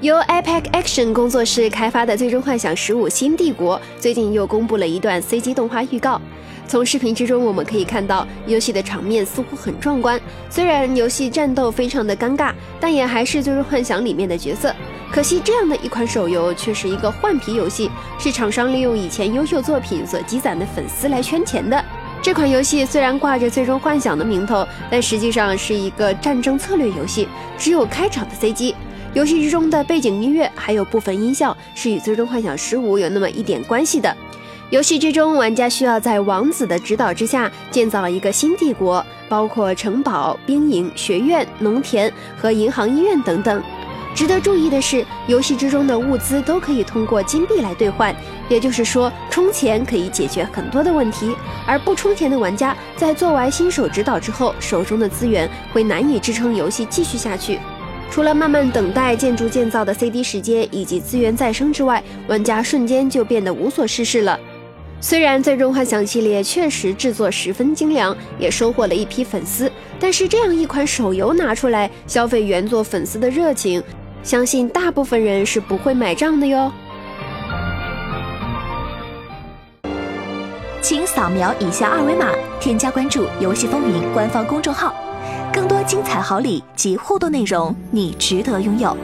由 Epic Action 工作室开发的《最终幻想十五：新帝国》最近又公布了一段 CG 动画预告。从视频之中，我们可以看到游戏的场面似乎很壮观。虽然游戏战斗非常的尴尬，但也还是《最终幻想》里面的角色。可惜这样的一款手游却是一个换皮游戏，是厂商利用以前优秀作品所积攒的粉丝来圈钱的。这款游戏虽然挂着《最终幻想》的名头，但实际上是一个战争策略游戏，只有开场的 CG。游戏之中的背景音乐还有部分音效是与《最终幻想十五》有那么一点关系的。游戏之中，玩家需要在王子的指导之下建造一个新帝国，包括城堡、兵营、学院、农田和银行、医院等等。值得注意的是，游戏之中的物资都可以通过金币来兑换，也就是说，充钱可以解决很多的问题。而不充钱的玩家在做完新手指导之后，手中的资源会难以支撑游戏继续下去。除了慢慢等待建筑建造的 CD 时间以及资源再生之外，玩家瞬间就变得无所事事了。虽然《最终幻想》系列确实制作十分精良，也收获了一批粉丝，但是这样一款手游拿出来消费原作粉丝的热情，相信大部分人是不会买账的哟。请扫描以下二维码，添加关注“游戏风云”官方公众号。更多精彩好礼及互动内容，你值得拥有。